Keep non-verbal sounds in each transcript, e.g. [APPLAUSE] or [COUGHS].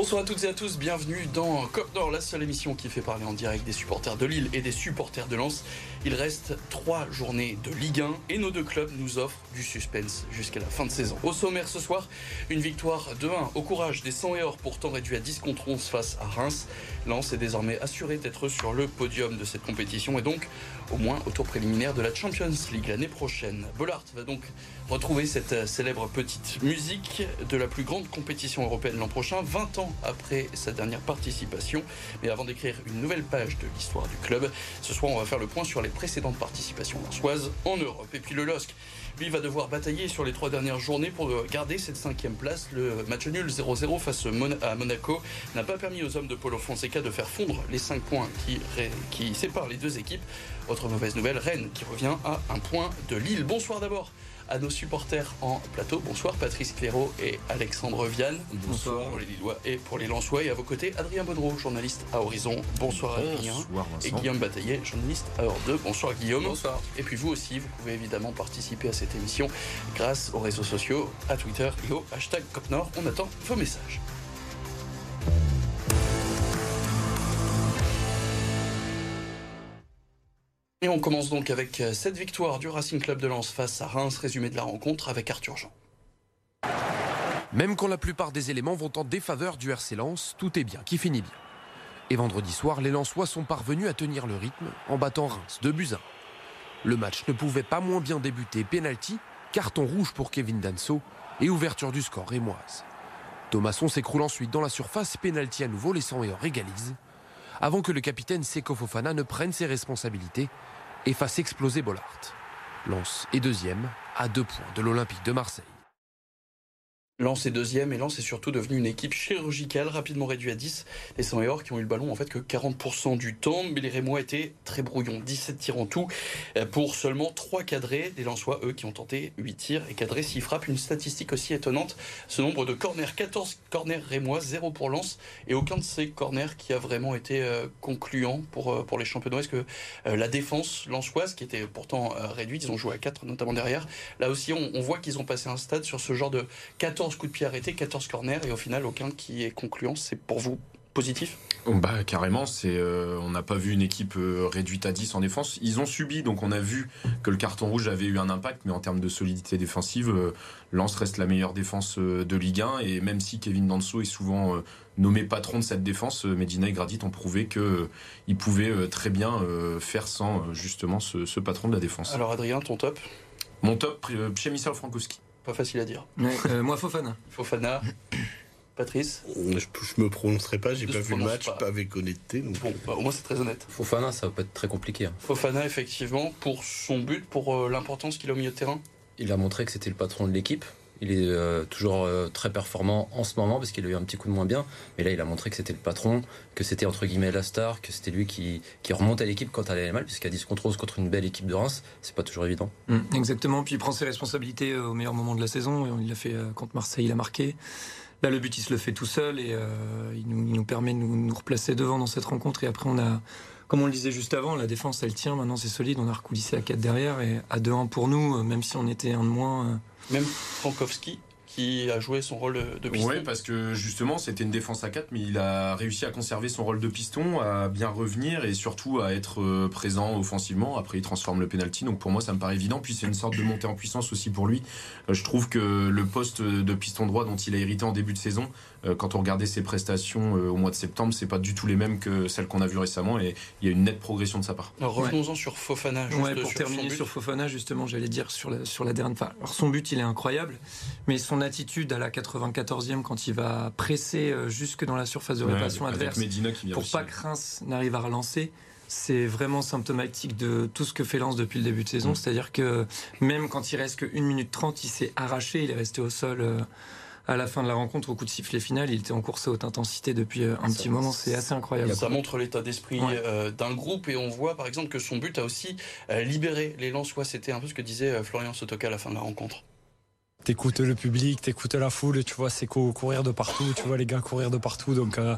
Bonsoir à toutes et à tous, bienvenue dans Cop Nord, la seule émission qui fait parler en direct des supporters de Lille et des supporters de Lens. Il reste trois journées de Ligue 1 et nos deux clubs nous offrent du suspense jusqu'à la fin de saison. Au sommaire ce soir, une victoire de 1 au courage des 100 et or pourtant réduit à 10 contre 11 face à Reims. Lens est désormais assuré d'être sur le podium de cette compétition et donc au moins au tour préliminaire de la Champions League l'année prochaine. Bollard va donc retrouver cette célèbre petite musique de la plus grande compétition européenne l'an prochain, 20 ans après sa dernière participation. Mais avant d'écrire une nouvelle page de l'histoire du club, ce soir on va faire le point sur les précédentes participations lensoises en Europe. Et puis le LOSC va devoir batailler sur les trois dernières journées pour garder cette cinquième place. Le match nul 0-0 face à Monaco n'a pas permis aux hommes de Polo Fonseca de faire fondre les cinq points qui séparent les deux équipes. Autre mauvaise nouvelle, Rennes qui revient à un point de Lille. Bonsoir d'abord à nos supporters en plateau. Bonsoir Patrice Clairaut et Alexandre Viane. Bonsoir. Pour les Lillois et pour les Lensois. Et à vos côtés, Adrien Bonneau, journaliste à Horizon. Bonsoir Adrien. Bonsoir, et Guillaume Bataillet, journaliste à 2. Bonsoir Guillaume. Bonsoir. Et puis vous aussi, vous pouvez évidemment participer à cette émission grâce aux réseaux sociaux, à Twitter et au hashtag CopNord. On attend vos messages. On commence donc avec cette victoire du Racing Club de Lens face à Reims, résumé de la rencontre avec Arthur Jean. Même quand la plupart des éléments vont en défaveur du RC Lens, tout est bien, qui finit bien. Et vendredi soir, les Lensois sont parvenus à tenir le rythme en battant Reims de buts 1. Le match ne pouvait pas moins bien débuter. Penalty, carton rouge pour Kevin Danso et ouverture du score rémoise. Thomasson s'écroule ensuite dans la surface, penalty à nouveau, les 100 et or égalisent avant que le capitaine Seko Fofana ne prenne ses responsabilités et fasse exploser Bollard. Lens est deuxième à deux points de l'Olympique de Marseille. Lens est deuxième et Lens est surtout devenu une équipe chirurgicale, rapidement réduite à 10. Les 100 et or qui ont eu le ballon en fait que 40% du temps, mais les Rémois étaient très brouillons, 17 tirs en tout pour seulement 3 cadrés. Les Lensois, eux, qui ont tenté 8 tirs et cadrés 6 frappes. Une statistique aussi étonnante, ce nombre de corners, 14 corners Rémois, 0 pour Lens et aucun de ces corners qui a vraiment été concluant pour, pour les championnats. Est-ce que la défense lensoise, qui était pourtant réduite, ils ont joué à 4 notamment derrière, là aussi on voit qu'ils ont passé un stade sur ce genre de 14 coups de pied arrêtés, 14 corners et au final aucun qui est concluant. C'est pour vous positif? Bah carrément, c'est euh, on n'a pas vu une équipe euh, réduite à 10 en défense. Ils ont subi, donc on a vu que le carton rouge avait eu un impact, mais en termes de solidité défensive, euh, Lens reste la meilleure défense de Ligue 1 et même si Kevin Danso est souvent nommé patron de cette défense, Medina et Gradit ont prouvé que ils pouvaient très bien faire sans justement ce, ce, patron de la défense. Alors Adrien, ton top? Mon top, Przemysław Frankowski. Pas facile à dire. Ouais, euh, moi, Fofana. [LAUGHS] Fofana. [COUGHS] Patrice Je, je me prononcerai pas, j'ai Ne pas vu le match, pas. pas. avec honnêteté. donc- Bon, bah, au moins c'est très honnête. Fofana, ça va pas être très compliqué. hein. Fofana, effectivement, pour son but, pour euh, l'importance qu'il a au milieu de terrain. Il a montré que c'était le patron de l'équipe. Il est euh, toujours euh, très performant en ce moment parce qu'il a eu un petit coup de moins bien. Mais là, il a montré que c'était le patron, que c'était entre guillemets la star, que c'était lui qui, qui remonte à l'équipe quand elle allait mal, puisqu'à 10 contre 11 contre une belle équipe de Reims, c'est pas toujours évident. Mm, exactement. Puis il prend ses responsabilités euh, au meilleur moment de la saison. Il l'a fait contre Marseille, il a marqué. Là, le but, il se le fait tout seul et il, nous, il nous permet de nous, nous replacer devant dans cette rencontre. Et après, on a, comme on le disait juste avant, la défense, elle tient. Maintenant, c'est solide. On a recoulissé à 4 derrière et à 2-1 pour nous, euh, même si on était un de moins. euh, Même Frankowski, qui a joué son rôle de piston. Oui, parce que justement, c'était une défense à 4, mais il a réussi à conserver son rôle de piston, à bien revenir et surtout à être euh, présent offensivement. Après, il transforme le penalty, donc pour moi, ça me paraît évident. Puis c'est une sorte de montée en puissance aussi pour lui. Euh, Je trouve que le poste de piston droit dont il a hérité en début de saison, euh, quand on regardait ses prestations au mois de septembre, c'est pas du tout les mêmes que celles qu'on a vues récemment et il y a une nette progression de sa part. Alors revenons-en sur Fofana. Juste Ouais, pour sur terminer sur Fofana, justement, j'allais dire sur la, sur la dernière. Enfin, alors son but, il est incroyable, mais son attitude à la 94e, quand il va presser euh, jusque dans la surface de réparation Ouais, adverse, Medina qui vient pour aussi. pas que Reims n'arrive à relancer, c'est vraiment symptomatique de tout ce que fait Lens depuis le début de saison. C'est-à-dire que même quand il reste que 1 minute 30, il s'est arraché, il est resté au sol. euh, à la fin de la rencontre, au coup de sifflet final, il était en course à haute intensité depuis euh, un Ça- petit moment. C'est assez incroyable. Ça montre l'état d'esprit Ouais. euh, d'un groupe et on voit par exemple que son but a aussi euh, libéré les Lensois. C'était un peu ce que disait Florian Sotoka à la fin de la rencontre. T'écoutes le public, t'écoutes la foule, tu vois, c'est cou- courir de partout, tu vois les gars courir de partout. Donc euh,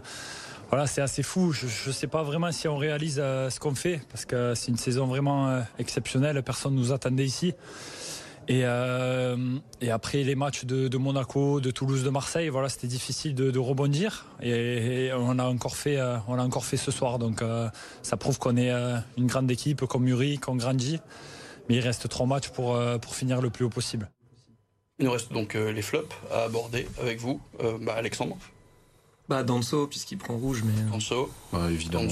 voilà, c'est assez fou. Je ne sais pas vraiment si on réalise euh, ce qu'on fait, parce que c'est une saison vraiment euh, exceptionnelle. Personne ne nous attendait ici. Et, et après les matchs de, Monaco, de Toulouse, de Marseille, voilà, c'était difficile de, rebondir. Et, on a encore fait, on a encore fait ce soir. Donc ça prouve qu'on est une grande équipe, qu'on mûrit, qu'on grandit. Mais il reste trois matchs pour, pour finir le plus haut possible. Il nous reste donc les flops à aborder avec vous, bah, Alexandre. Bah, Danso, puisqu'il prend rouge, mais. Euh, Danso. évidemment,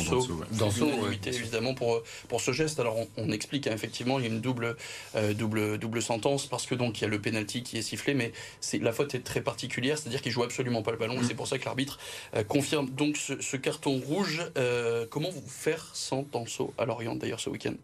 Danso. évidemment, pour, pour ce geste. Alors, on, explique, hein, effectivement, il y a une double, euh, double, double sentence, parce que donc, il y a le penalty qui est sifflé, mais c'est, la faute est très particulière, c'est-à-dire qu'il joue absolument pas le ballon, et mm. c'est pour ça que l'arbitre euh, confirme donc ce, carton rouge. comment vous faire sans Danso à Lorient, d'ailleurs, ce week-end?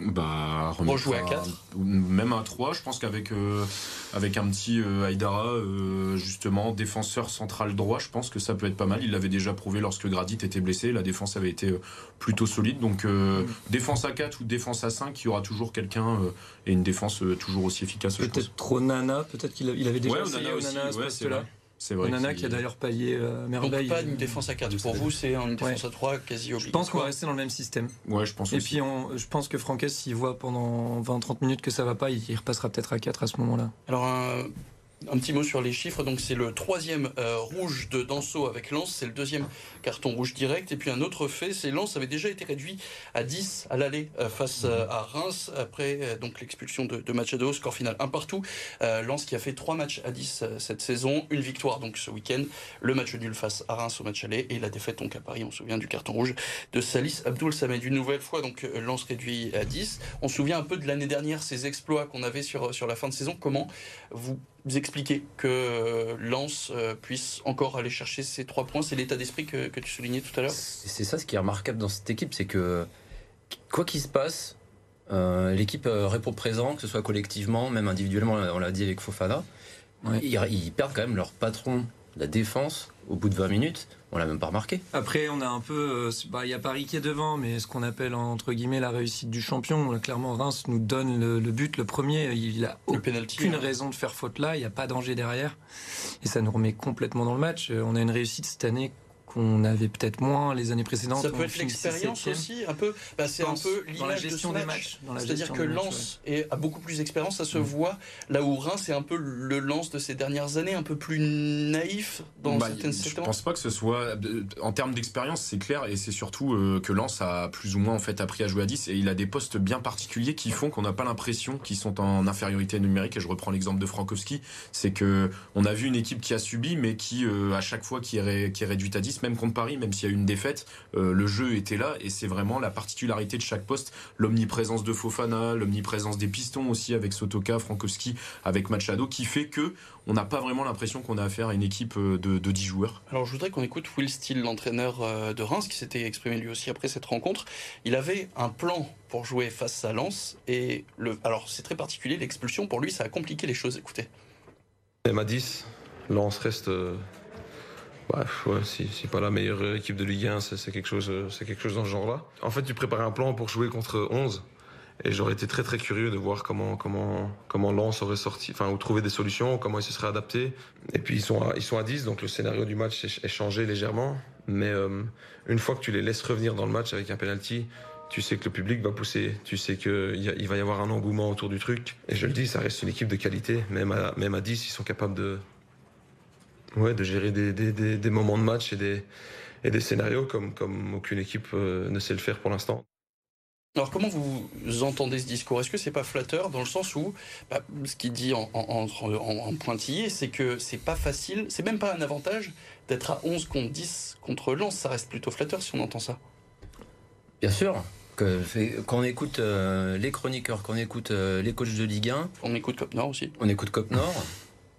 Bah, jouer à 4 Même à 3, je pense qu'avec euh, avec un petit euh, Aïdara, euh, justement, défenseur central droit, je pense que ça peut être pas mal. Il l'avait déjà prouvé lorsque Gradit était blessé. La défense avait été plutôt solide. Donc, mm. défense à 4 ou défense à 5, il y aura toujours quelqu'un et une défense toujours aussi efficace. Peut-être trop Nana, peut-être qu'il avait déjà ouais, Nana aussi, ouais, là c'est vrai. Nana qui a d'ailleurs paillé euh, merveille. Donc pas une défense à 4. Pour vous, c'est une défense à 3 quasi obligatoire. Je pense qu'on va rester dans le même système. Ouais, je pense Et puis, je pense que Franquès, s'il voit pendant 20-30 minutes que ça va pas, il, repassera peut-être à 4 à ce moment-là. Alors, un, un petit mot sur les chiffres. Donc c'est le troisième euh, rouge de Danso avec Lens, c'est le deuxième carton rouge direct. Et puis un autre fait, c'est Lens avait déjà été réduit à 10 à l'aller euh, face euh, à Reims après donc l'expulsion de, de, Machado, score final un partout. Lens qui a fait trois matchs à 10 cette saison, une victoire donc ce week-end, le match nul face à Reims au match aller et la défaite donc à Paris. On se souvient du carton rouge de Salis Abdoul Samed. Une nouvelle fois donc Lens réduit à 10. On se souvient un peu de l'année dernière, ces exploits qu'on avait sur, sur la fin de saison. Comment vous vous expliquer que euh, Lens euh, puisse encore aller chercher ces trois points. C'est l'état d'esprit que, tu soulignais tout à l'heure. C'est ça ce qui est remarquable dans cette équipe, c'est que quoi qu'il se passe, euh, l'équipe répond présent, que ce soit collectivement, même individuellement, on l'a dit avec Fofana. ils, perdent quand même leur patron la défense au bout de 20 minutes, on l'a même pas remarqué. Après, on a un peu, euh, bah, il y a Paris qui est devant, mais ce qu'on appelle entre guillemets la réussite du champion. Clairement, Reims nous donne le, but, le premier. Il a aucune raison de faire faute là. Il n'y a pas danger derrière, et ça nous remet complètement dans le match. Euh, on a une réussite cette année qu'on avait peut-être moins les années précédentes. Ça peut être l'expérience aussi, un peu. Bah, c'est un peu l'image de ce match. C'est-à-dire que Lens a beaucoup plus d'expérience, ça se mm. voit. Là où Reims, c'est un peu le Lens de ces dernières années, un peu plus naïf dans bah, certaines Je pense pas que ce soit. En termes d'expérience, c'est clair, et c'est surtout euh, que Lens a plus ou moins en fait appris à jouer à 10, et il a des postes bien particuliers qui font qu'on n'a pas l'impression qu'ils sont en infériorité numérique. Et je reprends l'exemple de Frankowski, c'est que on a vu une équipe qui a subi, mais qui euh, à chaque fois qui est, qui est réduite à 10, même contre Paris, même s'il y a eu une défaite, euh, le jeu était là et c'est vraiment la particularité de chaque poste, l'omniprésence de Fofana, l'omniprésence des pistons aussi avec Sotoka, Frankowski, avec Machado, qui fait que on n'a pas vraiment l'impression qu'on a affaire à une équipe euh, de, de 10 joueurs. Alors je voudrais qu'on écoute Will Steele, l'entraîneur euh, de Reims, qui s'était exprimé lui aussi après cette rencontre. Il avait un plan pour jouer face à Lens et le, alors c'est très particulier, l'expulsion pour lui ça a compliqué les choses. Écoutez. Même à 10, Lens reste bah, ouais, si, si, pas la meilleure équipe de Ligue 1, c'est quelque chose, c'est quelque chose dans ce genre-là. En fait, tu prépares un plan pour jouer contre 11. Et j'aurais été très très curieux de voir comment comment comment Lens sorti, enfin ou trouver des solutions, comment ils se seraient adaptés. Et puis ils sont à, ils sont à 10, donc le scénario du match est, changé légèrement. Mais euh, une fois que tu les laisses revenir dans le match avec un penalty, tu sais que le public va pousser, tu sais qu'il il va y avoir un engouement autour du truc. Et je le dis, ça reste une équipe de qualité. Même même à 10, ils sont capables de, ouais, de gérer des, des, des, moments de match et des, et des scénarios comme, comme aucune équipe euh, ne sait le faire pour l'instant. Alors comment vous entendez ce discours? Est-ce que c'est pas flatteur dans le sens où bah, ce qu'il dit en, en, en, pointillé, c'est que c'est pas facile, c'est même pas un avantage d'être à 11 contre 10 contre Lens, ça reste plutôt flatteur si on entend ça. Bien sûr, que, quand on écoute euh, les chroniqueurs, quand on écoute euh, les coachs de Ligue 1, on écoute Cop Nord aussi. On écoute Cop Nord.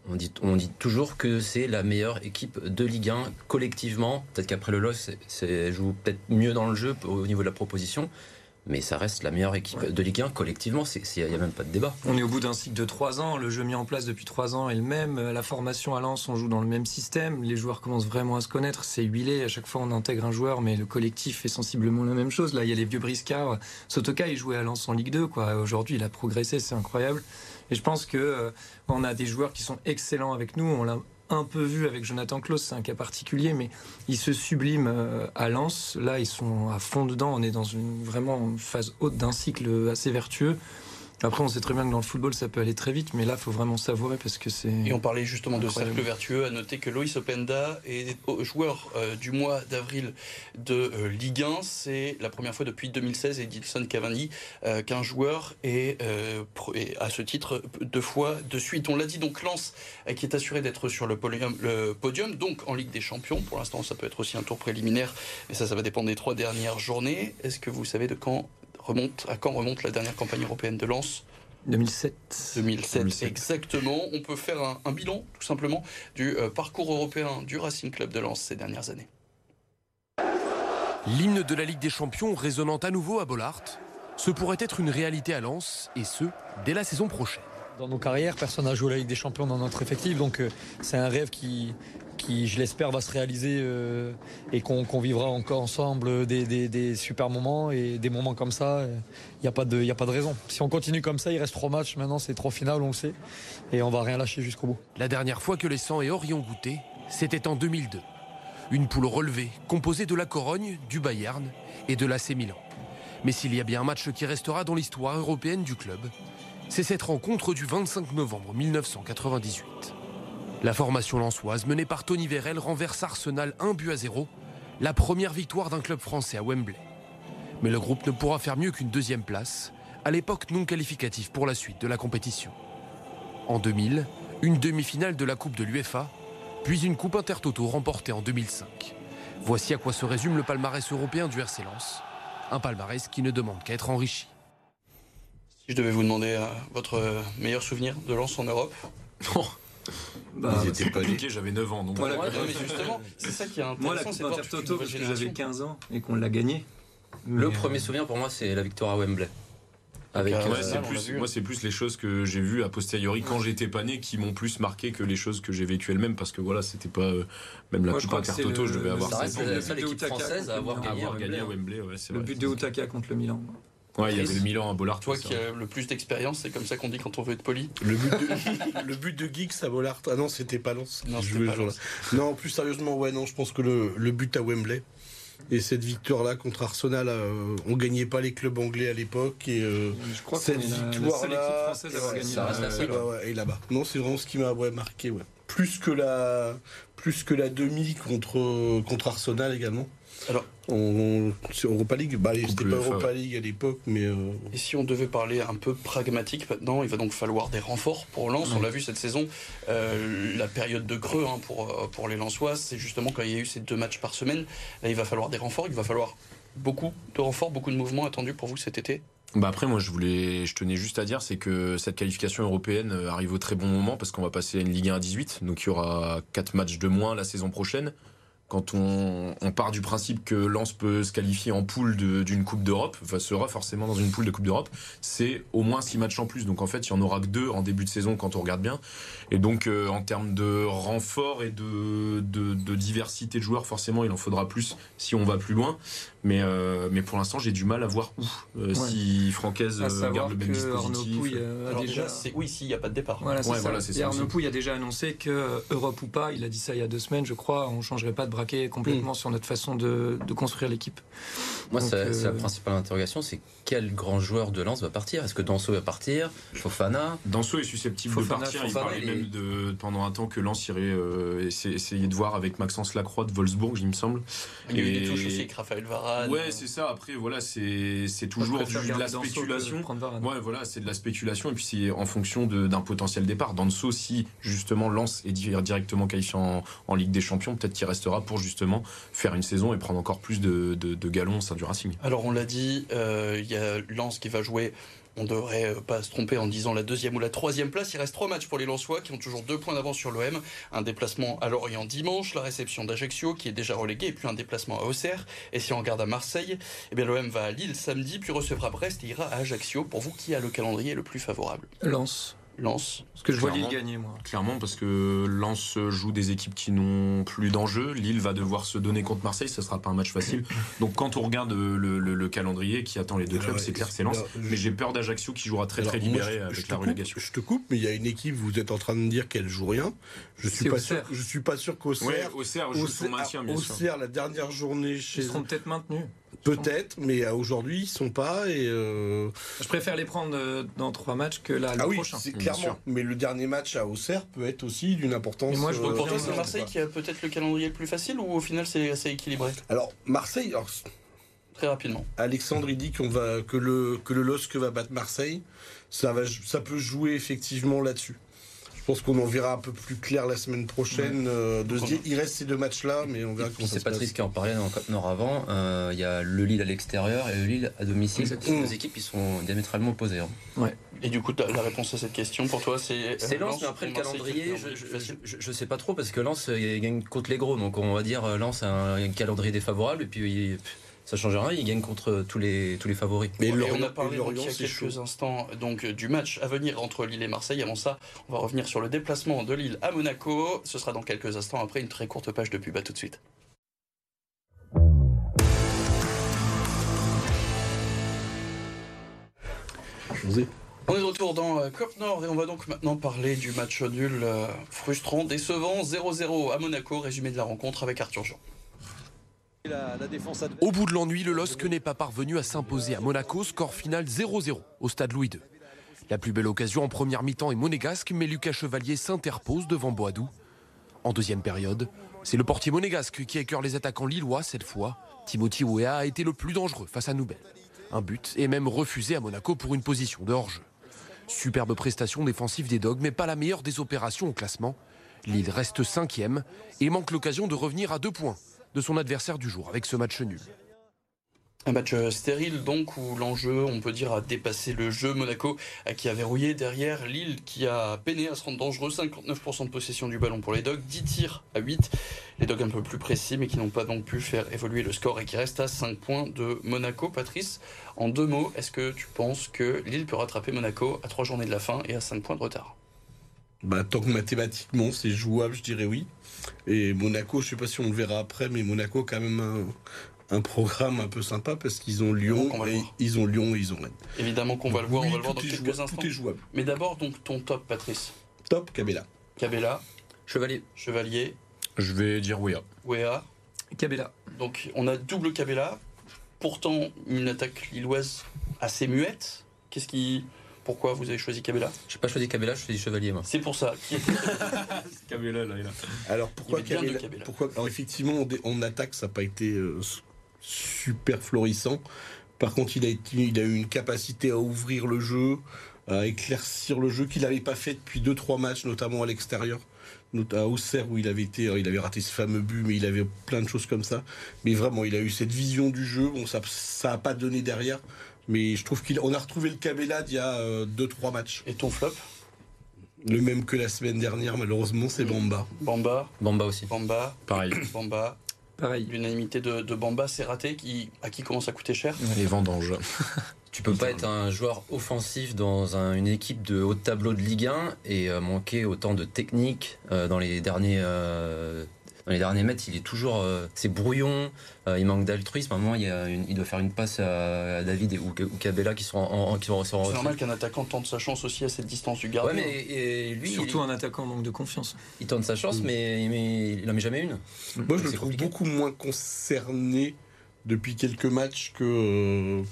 On dit, on dit toujours que c'est la meilleure équipe de Ligue 1 collectivement. Peut-être qu'après le LOS, c'est joue peut-être mieux dans le jeu au niveau de la proposition mais ça reste la meilleure équipe de Ligue 1 collectivement. Il n'y a même pas de débat. On est au bout d'un cycle de 3 ans. Le jeu mis en place depuis 3 ans est le même. La formation à Lens, on joue dans le même système. Les joueurs commencent vraiment à se connaître. C'est huilé. À chaque fois, on intègre un joueur, mais le collectif est sensiblement la même chose. Là, il y a les vieux briscards. Sotoka, il jouait à Lens en Ligue 2. Aujourd'hui, il a progressé. C'est incroyable. Et je pense que euh, on a des joueurs qui sont excellents avec nous. On l'a un peu vu avec Jonathan Klaus, c'est un cas particulier, mais ils se subliment euh, à Lens. Là, ils sont à fond dedans. On est dans une vraiment phase haute d'un cycle assez vertueux. Après, on sait très bien que dans le football, ça peut aller très vite, mais là, il faut vraiment savourer parce que c'est. Et on parlait justement de cercle vertueux. À noter que Loïs Openda est joueur euh, du mois d'avril de euh, Ligue 1. C'est la première fois depuis 2016 et Dilson Cavani euh, qu'un joueur est, à ce titre deux fois de suite. On l'a dit donc Lens qui est assuré d'être sur le podium, le podium, donc en Ligue des Champions. Pour l'instant, ça peut être aussi un tour préliminaire, mais ça, ça va dépendre des trois dernières journées. Est-ce que vous savez de quand remonte, à quand remonte la dernière campagne européenne de Lens 2007. 2007, 2007. exactement. On peut faire un, un bilan, tout simplement, du euh, parcours européen du Racing Club de Lens ces dernières années. L'hymne de la Ligue des Champions résonnant à nouveau à Bollard, ce pourrait être une réalité à Lens, et ce, dès la saison prochaine. Dans nos carrières, personne n'a joué la Ligue des Champions dans notre effectif, donc euh, c'est un rêve qui, qui, je l'espère, va se réaliser euh, et qu'on vivra encore ensemble des, super moments et des moments comme ça. Il n'y a, pas de- raison. Si on continue comme ça, il reste trois matchs. Maintenant, c'est trois finales, on le sait, et on va rien lâcher jusqu'au bout. La dernière fois que les 100 et Or y ont goûté, c'était en 2002. Une poule relevée, composée de la Corogne, du Bayern et de l'AC Milan. Mais s'il y a bien un match qui restera dans l'histoire européenne du club, c'est cette rencontre du 25 novembre 1998. La formation lançoise, menée par Tony Vérel, renverse Arsenal 1 but à 0, la première victoire d'un club français à Wembley. Mais le groupe ne pourra faire mieux qu'une deuxième place, à l'époque non qualificative pour la suite de la compétition. En 2000, une demi-finale de la Coupe de l'UEFA, puis une Coupe Intertoto remportée en 2005. Voici à quoi se résume le palmarès européen du RC Lens. Un palmarès qui ne demande qu'à être enrichi. Si je devais vous demander euh, votre meilleur souvenir de Lens en Europe [LAUGHS] Bah, Ils étaient pas nés. Compliqué, j'avais 9 ans. Donc Voilà. Ouais, mais justement, [LAUGHS] c'est ça qui est intéressant. Moi, la Coupe Intertoto, parce que j'avais génération. 15 ans et qu'on l'a gagné. Le Mais, premier euh, souvenir pour moi, c'est la victoire à Wembley. Avec, Ah, Ouais, c'est plus, moi, c'est plus les choses que j'ai vues a posteriori quand j'étais pas né qui m'ont plus marqué que les choses que j'ai vécues elles-mêmes parce que voilà, c'était pas euh, même la Moi, je Coupe crois que c'est Intertoto, le- je devais le- avoir ça c'est reste la le seule équipe française à avoir le gagné à Wembley. Wembley, ouais, c'est Le but de Utaka contre le Milan. Ouais, il y avait le Milan à Bollard. Toi qui as le plus d'expérience, c'est comme ça qu'on dit quand on veut être poli. Le but de, [LAUGHS] le but de Geeks à Bollard. Ah non, c'était pas Lens. Non, pas plus sérieusement, ouais, non, je pense que le, le but à Wembley et cette victoire-là contre Arsenal, euh, on gagnait pas les clubs anglais à l'époque et euh, Je crois cette victoire-là, euh, ouais, et là-bas. Non, c'est vraiment ce qui m'a ouais, marqué, ouais. Plus que la, plus que la demi contre contre Arsenal également. Alors- on, c'est Europa League, bah, c'était pas Europa League à l'époque, mais euh, Et si on devait parler un peu pragmatique maintenant, il va donc falloir des renforts pour Lens. On l'a vu cette saison, euh, la période de creux hein, pour, euh, pour les Lensois, c'est justement quand il y a eu ces deux matchs par semaine. Là, il va falloir des renforts, il va falloir beaucoup de renforts, beaucoup de mouvements attendus pour vous cet été. Bah après moi je voulais je tenais juste à dire c'est que cette qualification européenne arrive au très bon moment parce qu'on va passer à une Ligue 1 à 18 donc il y aura quatre matchs de moins la saison prochaine. Quand on, part du principe que Lens peut se qualifier en poule d'une Coupe d'Europe, enfin sera forcément dans une poule de Coupe d'Europe, c'est au moins six matchs en plus. Donc en fait il y en aura que deux en début de saison quand on regarde bien. Et donc euh, en termes de renfort et de diversité de joueurs, forcément il en faudra plus si on va plus loin. Mais, euh, mais pour l'instant j'ai du mal à voir où. Euh, Si Francaise euh, garde le même que Arnaud dispositif. Pouille a Alors déjà. déjà, c'est oui, s'il n'y a pas de départ. Voilà, c'est Ouais, ça. voilà, c'est Et ça Arnaud aussi. Pouille a déjà annoncé que Europe ou pas, il a dit ça il y a deux semaines, je crois, on changerait pas de braquet complètement sur notre façon de, de construire l'équipe. Moi, Donc, c'est euh, c'est la principale interrogation, c'est quel grand joueur de Lens va partir? Est-ce que Danso va partir? Fofana? Danso est susceptible Fofana, de partir. il Fofana, parlait il est- même de, pendant un temps que Lens irait euh, essa- essayer de voir avec Maxence Lacroix de Wolfsburg, il me semble. Il y a eu des Et- touches aussi avec Raphaël Varane. Ouais, c'est ça. Après, voilà, c'est toujours du- de la spéculation. Ouais, voilà, c'est de la spéculation et puis c'est en fonction de- d'un potentiel départ. Danso, si justement Lens est di- directement qualifié en, en Ligue des Champions, peut-être qu'il restera pour justement faire une saison et prendre encore plus de, de- de galons au sein du Racing. Alors on l'a dit, euh, il y a Lens qui va jouer. On devrait euh, pas se tromper en disant la deuxième ou la troisième place. Il reste trois matchs pour les Lensois qui ont toujours deux points d'avance sur l'OM. Un déplacement à Lorient dimanche, la réception d'Ajaccio qui est déjà relégué, et puis un déplacement à Auxerre. Et si on regarde à Marseille, eh bien l'OM va à Lille samedi, puis recevra Brest et ira à Ajaccio. Pour vous, qui a le calendrier le plus favorable? Lance. Lens. Parce que je vois Clairement. Lille gagner, moi. Clairement, parce que Lens joue des équipes qui n'ont plus d'enjeu. Lille va devoir se donner contre Marseille, ce sera pas un match facile. [LAUGHS] Donc quand on regarde le, le- le calendrier qui attend les deux clubs, c'est clair que c'est Lens. alors, je- Mais j'ai peur d'Ajaccio qui jouera très Alors, très libéré je avec la coupe, relégation. Je te coupe, mais il y a une équipe, vous êtes en train de me dire qu'elle joue rien. Je suis pas sûr. Je suis pas sûr qu'Auxerre. Ouais, Auxerre joue son maintien, bien sûr. Auxerre, la dernière journée Ils chez seront peut-être maintenus. Peut-être, mais aujourd'hui ils sont pas et. euh, Je préfère les prendre euh, dans trois matchs que là, le Ah oui, prochain. c'est clairement. sûr. Mais le dernier match à Auxerre peut être aussi d'une importance. Mais moi, je euh, pour toi, c'est Marseille qui a peut-être le calendrier le plus facile ou au final c'est assez équilibré? Alors Marseille, alors, Très rapidement. Alexandre il dit qu'on va que le que le LOSC va battre Marseille. Ça va, ça peut jouer effectivement là-dessus. Je pense qu'on en verra un peu plus clair la semaine prochaine. euh, de se dire, il reste ces deux matchs-là, mais on verra comment ça c'est se passe. Patrice qui en parlait dans le Cap Nord avant. euh, Il y a le Lille à l'extérieur et le Lille à domicile. Les deux équipes ils sont diamétralement opposées. hein. Et du coup, la réponse à cette question pour toi, c'est. C'est euh, Lens, mais après le calendrier, le je, je sais pas trop parce que Lens il gagne contre les gros, donc on va dire Lens a un, un calendrier défavorable et puis il- ça change rien, il gagne contre tous les tous les favoris. Mais on a parlé donc, il y a quelques chaud. instants donc du match à venir entre Lille et Marseille. Avant ça, on va revenir sur le déplacement de Lille à Monaco. Ce sera dans quelques instants après une très courte page de pub. À tout de suite. José. On est de retour dans euh, Cop Nord et on va donc maintenant parler du match nul euh, frustrant, décevant, 0-0 à Monaco. Résumé de la rencontre avec Arthur Jean. Au bout de l'ennui, le LOSC n'est pas parvenu à s'imposer à Monaco, score final 0-0 au stade Louis II. La plus belle occasion en première mi-temps est monégasque, mais Lucas Chevalier s'interpose devant Boadou. En deuxième période, c'est le portier monégasque qui écœure les attaquants lillois cette fois. Timothy Weah a été le plus dangereux face à Noubel. Un but est même refusé à Monaco pour une position de hors-jeu. Superbe prestation défensive des Dogs, mais pas la meilleure des opérations au classement. Lille reste cinquième et manque l'occasion de revenir à deux points de son adversaire du jour avec ce match nul. Un match euh, stérile donc où l'enjeu, on peut dire, a dépassé le jeu. Monaco qui a verrouillé derrière Lille qui a peiné à se rendre dangereux. 59% de possession du ballon pour les Dogs, 10 tirs à 8. Les Dogs un peu plus précis mais qui n'ont pas donc pu faire évoluer le score et qui restent à 5 points de Monaco. Patrice, en deux mots, est-ce que tu penses que Lille peut rattraper Monaco à 3 journées de la fin et à 5 points de retard? Bah, tant que mathématiquement c'est jouable, je dirais oui. Et Monaco, je sais pas si on le verra après, mais Monaco a quand même un, un programme un peu sympa parce qu'ils ont Lyon, on et ils ont Lyon et ils ont Rennes. Évidemment qu'on va le voir, Oui, on va le voir dans tout est quelques jouable, instants. Tout est jouable. Mais d'abord donc ton top Patrice. Top, Cabella. Cabella, Chevalier. Chevalier, Je vais dire oui. Wea. Cabella. Donc on a double Cabella, pourtant une attaque lilloise assez muette. Qu'est-ce qui... Pourquoi vous avez choisi Cabella J'ai pas choisi Cabella, je choisi Chevalier moi. C'est pour ça. [LAUGHS] Cabella, là, a. Alors pourquoi Cabella, pourquoi Alors effectivement, en attaque, ça n'a pas été euh, super florissant. Par contre, il a, été, il a eu une capacité à ouvrir le jeu, à éclaircir le jeu qu'il n'avait pas fait depuis 2-3 matchs, notamment à l'extérieur. À Auxerre, où il avait été, alors, il avait raté ce fameux but, mais il avait plein de choses comme ça. Mais vraiment, il a eu cette vision du jeu. Bon, ça n'a pas donné derrière. Mais je trouve qu'on a retrouvé le Cabella d'il y a 2-3 matchs. Et ton flop? Le même que la semaine dernière, malheureusement, c'est Bamba. Bamba, Bamba aussi. Bamba, Pareil. [CLEARS THROAT] Bamba. Pareil. L'unanimité de, de Bamba, c'est raté, qui, à qui commence à coûter cher? Les vendanges. [LAUGHS] Tu peux pas être un joueur offensif dans un- une équipe de haut de tableau de Ligue 1 et euh, manquer autant de technique euh, dans les derniers euh, dans les derniers mètres. Il est toujours euh, c'est brouillon. euh, il manque d'altruisme. À un moment, il, y a une- il doit faire une passe à, à David et, ou, ou Cabella qui sont en, en- qui sont, sont en C'est normal qu'un attaquant tente sa chance aussi à cette distance du Ouais, gardien. mais et lui, Surtout il, un attaquant manque de confiance. il tente sa chance, Mm. mais, mais il en met jamais une. Moi, je le trouve compliqué. beaucoup moins concerné depuis quelques matchs que euh,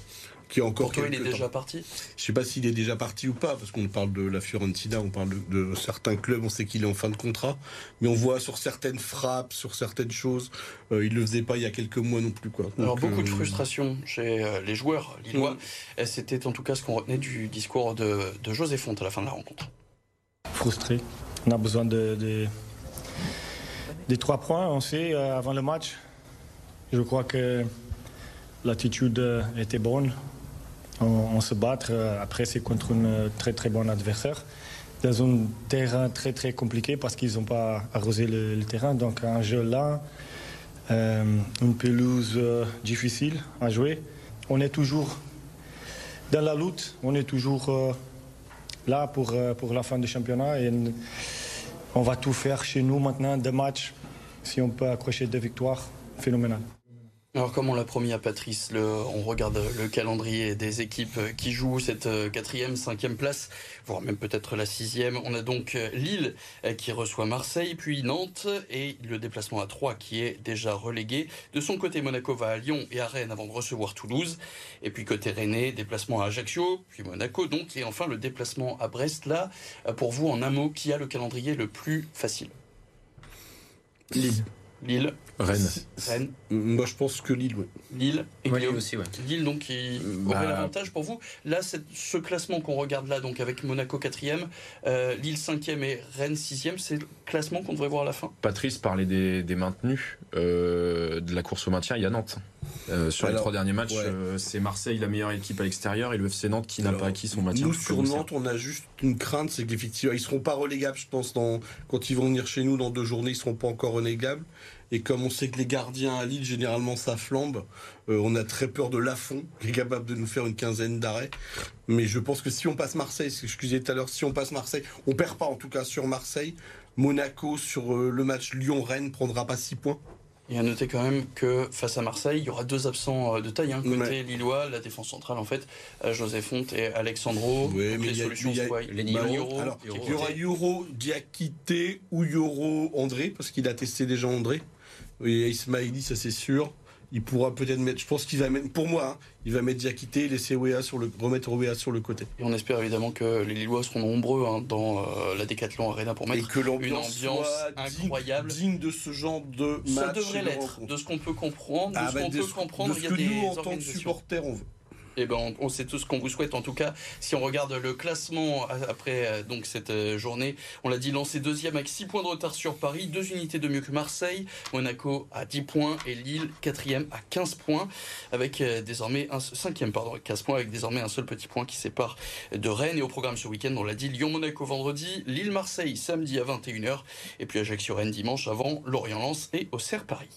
qui encore Pour toi, il est quelques déjà temps. parti. Je sais pas s'il est déjà parti ou pas, parce qu'on parle de la Fiorentina, on parle de, de certains clubs, on sait qu'il est en fin de contrat, mais on voit sur certaines frappes, sur certaines choses, euh, il le faisait pas il y a quelques mois non plus, quoi. Alors Donc, beaucoup de euh, frustration chez euh, les joueurs lillois. Et C'était en tout cas ce qu'on retenait du discours de, de José Fonte à la fin de la rencontre. frustré. On a besoin de, de- des trois points, on sait, euh, avant le match. Je crois que l'attitude était bonne. On, on se battre. euh, Après, c'est contre un euh, très très bon adversaire. Dans un terrain très très compliqué parce qu'ils n'ont pas arrosé le, terrain. Donc un jeu là, euh, une pelouse difficile à jouer. On est toujours dans la lutte. On est toujours là pour, pour la fin du championnat. Et on va tout faire chez nous maintenant, deux matchs. Si on peut accrocher deux victoires, phénoménal. Alors comme on l'a promis à Patrice, on regarde le calendrier des équipes qui jouent cette euh, quatrième, cinquième place, voire même peut-être la sixième. On a donc euh, Lille euh, qui reçoit Marseille, puis Nantes et le déplacement à Troyes qui est déjà relégué. De son côté, Monaco va à Lyon et à Rennes avant de recevoir Toulouse. Et puis côté Rennais, déplacement à Ajaccio, puis Monaco donc. Et enfin le déplacement à Brest. Là, pour vous, en un mot, qui a le calendrier le plus facile? Lille. Lille. Rennes. Rennes. Moi, je pense que Lille, oui. Lille et Ouais, Guillaume. Lille aussi, ouais. Lille donc qui Bah- aurait l'avantage pour vous. Là, ce classement qu'on regarde là, donc avec Monaco 4e, euh, Lille 5e et Rennes 6e, c'est le classement qu'on devrait voir à la fin? Patrice parlait des, des maintenus euh, de la course au maintien. Il y a Nantes. Euh, sur les trois derniers matchs, ouais. euh, c'est Marseille la meilleure équipe à l'extérieur et le FC Nantes qui n'a pas acquis son maintien. Nous, sur Nantes, on a juste une crainte, c'est qu'effectivement, ils seront pas relégables, je pense, dans, quand ils vont venir chez nous dans deux journées, ils seront pas encore relégables. Et comme on sait que les gardiens à Lille, généralement, ça flambe, euh, on a très peur de Lafont, qui est capable de nous faire une quinzaine d'arrêts. Mais je pense que si on passe Marseille, ce que je disais tout à l'heure, si on passe Marseille, on perd pas en tout cas sur Marseille. Monaco, sur le match Lyon-Rennes, prendra pas 6 points. Et à noter quand même que face à Marseille, il y aura deux absents euh, de taille. hein, côté Ouais. Lillois, la défense centrale en fait, euh, José Fonte et Alexandro. Mais les il y a- solutions il y a- Bah, Alors, il aura. Euro Diakité ou Euro André, parce qu'il a testé déjà André. Et Ismaili, ça c'est sûr. Il pourra peut-être mettre, je pense qu'il va mettre, pour moi, hein, il va mettre Diakité et laisser Wea sur le, remettre Wea sur le côté. Et on espère évidemment que les Lillois seront nombreux hein, dans euh, la Décathlon Arena pour Et mettre que l'ambiance une ambiance digne- incroyable. digne, de ce genre de match. Ça devrait de l'être, de ce qu'on peut comprendre, de Ah, ce bah, qu'on peut comprendre. de il ce y a que des nous, en tant que supporters, on veut. Eh ben, on, sait tout ce qu'on vous souhaite. En tout cas, si on regarde le classement a- après euh, donc cette euh, journée, on l'a dit, lancé deuxième avec 6 points de retard sur Paris, deux unités de mieux que Marseille, Monaco à 10 points et Lille quatrième à 15 points, avec euh, désormais un cinquième pardon, avec 15 points, avec désormais un seul petit point qui sépare de Rennes. Et au programme ce week-end, on l'a dit, Lyon-Monaco vendredi, Lille-Marseille samedi à 21h, et puis Ajaccio-Rennes dimanche avant Lorient-Lens et Auxerre-Paris.